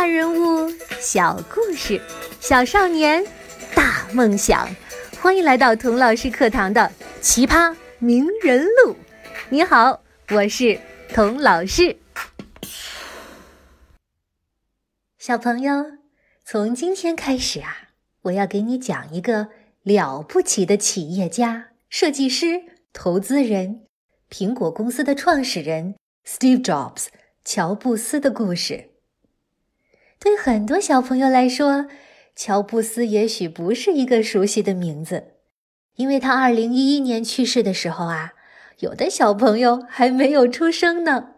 大人物、小故事，小少年、大梦想。欢迎来到童老师课堂的奇葩名人录。你好，我是童老师。小朋友，从今天开始啊，我要给你讲一个了不起的企业家、设计师、投资人——苹果公司的创始人 Steve Jobs（ 乔布斯）的故事。对很多小朋友来说，乔布斯也许不是一个熟悉的名字，因为他二零一一年去世的时候啊，有的小朋友还没有出生呢。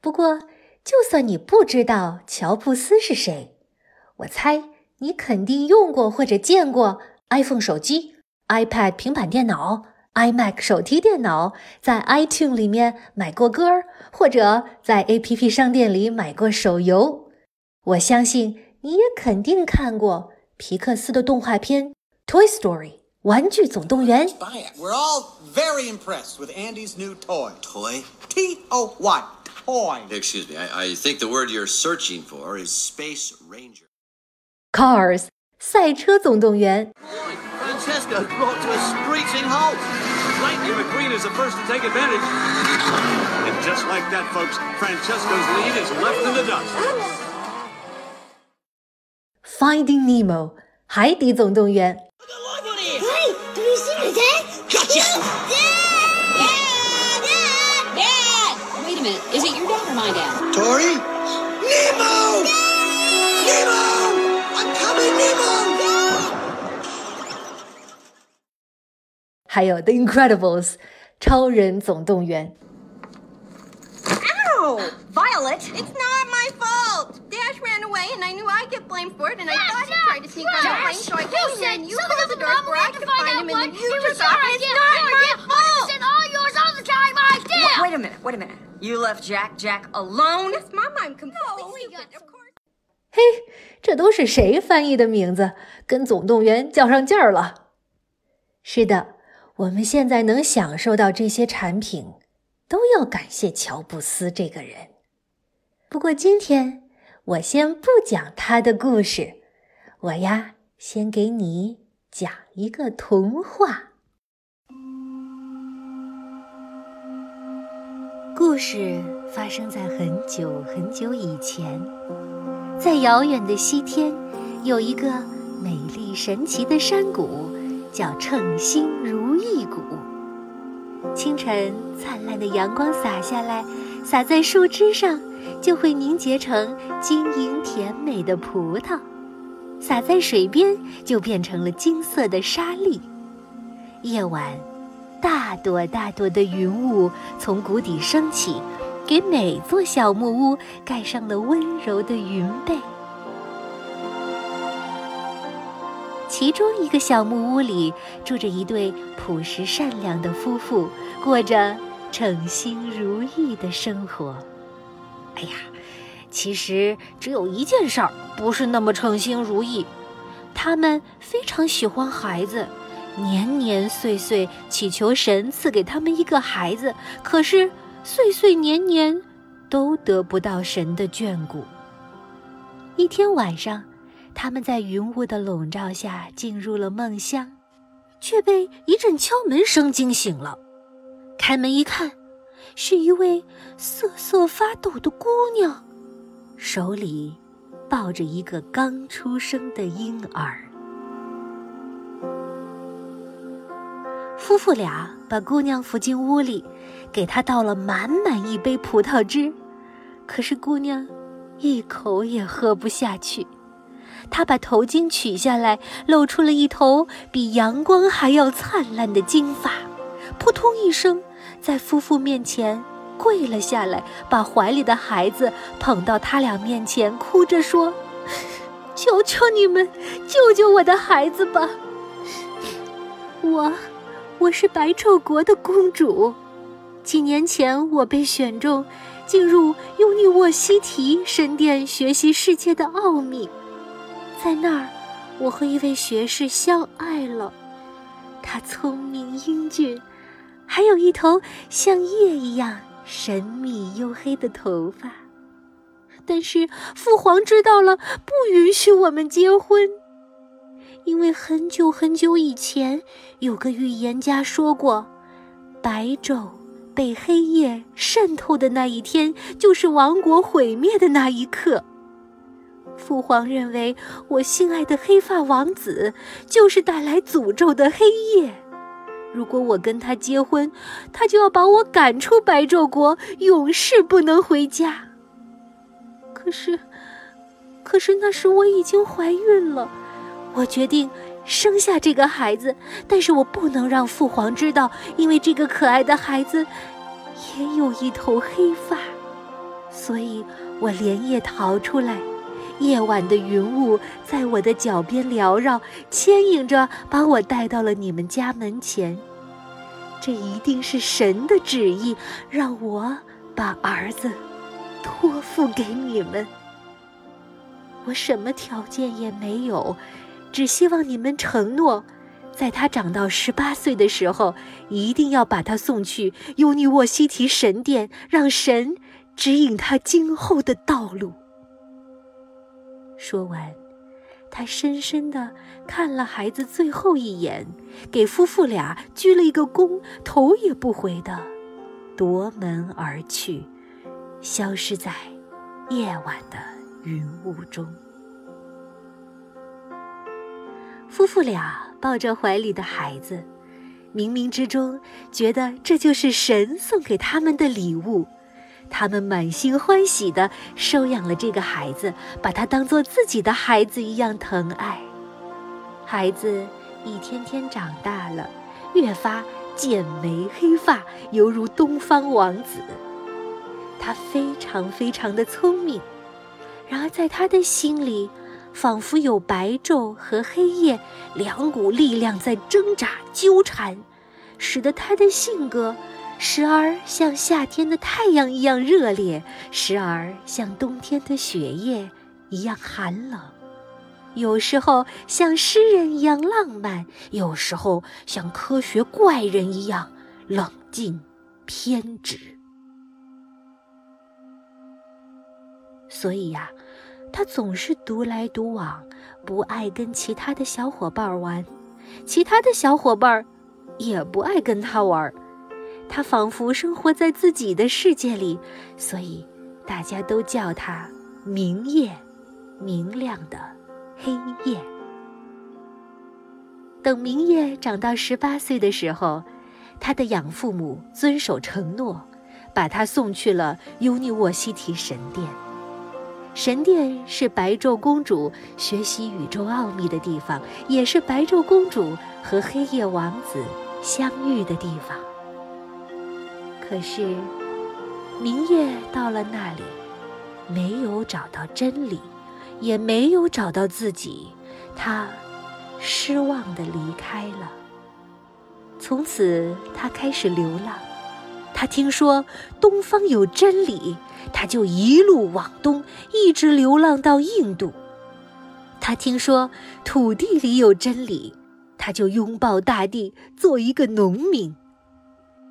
不过，就算你不知道乔布斯是谁，我猜你肯定用过或者见过 iPhone 手机、iPad 平板电脑、iMac 手提电脑，在 iTunes 里面买过歌儿，或者在 APP 商店里买过手游。我相信你也肯定看过皮克斯的动画片《Toy Story》玩具总动员。We're all very impressed with Andy's new toy. Toy? T O Y. Toy. Excuse me. I, I think the word you're searching for is Space Ranger. Cars 赛车总动员。Francesco brought to a screeching halt. Lightning McQueen is the first to take advantage. And just like that, folks, Francesco's lead is left in the dust. Finding Nemo，海底总动员。Hey, have you seen my dad? Gotcha! Dad! Dad! Dad! Wait a minute. Is it your dad or my dad? Tori? Nemo! Nemo! I'm coming, Nemo! 还有 The Incredibles，超人总动员。 Ow! Violet! It's not And I knew I'd get blamed for it and I thought he tried to sneak on the plane so I came here and you closed the door before I could find him and then you took off and it's not my fault! all yours all the time, I did! Wait a minute, wait a minute. You left Jack Jack alone? Yes, Mom, I'm completely stupid, of course. Hey, 这都是谁翻译的名字？跟总动员较上劲儿了。是的，我们现在能享受到这些产品，都要感谢乔布斯这个人。不过今天我先不讲他的故事，我呀先给你讲一个童话。故事发生在很久很久以前，在遥远的西天，有一个美丽神奇的山谷，叫称心如意谷。清晨，灿烂的阳光洒下来，洒在树枝上，就会凝结成晶莹甜美的葡萄；洒在水边，就变成了金色的沙粒。夜晚，大朵大朵的云雾从谷底升起，给每座小木屋盖上了温柔的云被。其中一个小木屋里住着一对朴实善良的夫妇，过着称心如意的生活。哎呀，其实只有一件事儿不是那么称心如意，他们非常喜欢孩子，年年岁岁祈求神赐给他们一个孩子，可是岁岁年年都得不到神的眷顾。一天晚上。他们在云雾的笼罩下进入了梦乡，却被一阵敲门声惊醒了。开门一看，是一位瑟瑟发抖的姑娘，手里抱着一个刚出生的婴儿。夫妇俩把姑娘扶进屋里，给她倒了满满一杯葡萄汁，可是姑娘一口也喝不下去。她把头巾取下来，露出了一头比阳光还要灿烂的金发，扑通一声，在夫妇面前跪了下来，把怀里的孩子捧到他俩面前，哭着说：“ 求求你们，救救我的孩子吧！我，我是白昼国的公主，几年前我被选中，进入尤尼沃西提神殿学习世界的奥秘。”在那儿，我和一位学士相爱了。他聪明英俊，还有一头像夜一样神秘黝黑的头发。但是父皇知道了，不允许我们结婚，因为很久很久以前，有个预言家说过，白昼被黑夜渗透的那一天，就是王国毁灭的那一刻。父皇认为，我心爱的黑发王子就是带来诅咒的黑夜。如果我跟他结婚，他就要把我赶出白昼国，永世不能回家。可是，可是那时我已经怀孕了，我决定生下这个孩子，但是我不能让父皇知道，因为这个可爱的孩子也有一头黑发，所以我连夜逃出来。夜晚的云雾在我的脚边缭绕，牵引着把我带到了你们家门前。这一定是神的旨意，让我把儿子托付给你们。我什么条件也没有，只希望你们承诺，在他长到十八岁的时候，一定要把他送去尤尼沃西提神殿，让神指引他今后的道路。说完，他深深地看了孩子最后一眼，给夫妇俩鞠了一个躬，头也不回地夺门而去，消失在夜晚的云雾中。夫妇俩抱着怀里的孩子，冥冥之中觉得这就是神送给他们的礼物。他们满心欢喜地收养了这个孩子，把他当做自己的孩子一样疼爱。孩子一天天长大了，越发剑眉黑发，犹如东方王子。他非常非常的聪明，然而在他的心里，仿佛有白昼和黑夜两股力量在挣扎纠缠，使得他的性格。时而像夏天的太阳一样热烈，时而像冬天的雪夜一样寒冷，有时候像诗人一样浪漫，有时候像科学怪人一样冷静偏执。所以呀，他总是独来独往，不爱跟其他的小伙伴玩，其他的小伙伴也不爱跟他玩。他仿佛生活在自己的世界里，所以大家都叫他“明夜”，明亮的黑夜。等明夜长到十八岁的时候，他的养父母遵守承诺，把他送去了尤尼沃西提神殿。神殿是白昼公主学习宇宙奥秘的地方，也是白昼公主和黑夜王子相遇的地方。可是，明夜到了那里，没有找到真理，也没有找到自己，他失望的离开了。从此，他开始流浪。他听说东方有真理，他就一路往东，一直流浪到印度。他听说土地里有真理，他就拥抱大地，做一个农民。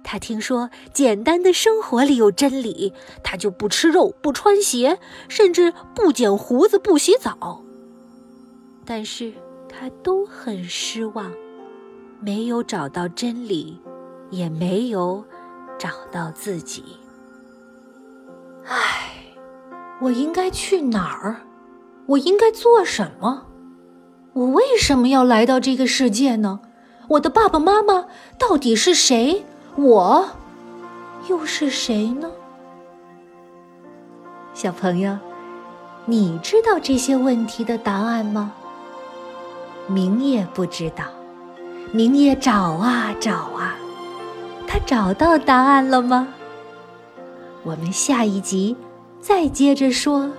他听说简单的生活里有真理，他就不吃肉、不穿鞋，甚至不剪胡子、不洗澡。但是他都很失望，没有找到真理，也没有找到自己。唉，我应该去哪儿？我应该做什么？我为什么要来到这个世界呢？我的爸爸妈妈到底是谁？我又是谁呢？小朋友，你知道这些问题的答案吗？明夜不知道，明夜找啊找啊，他找到答案了吗？我们下一集再接着说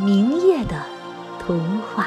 明夜的童话。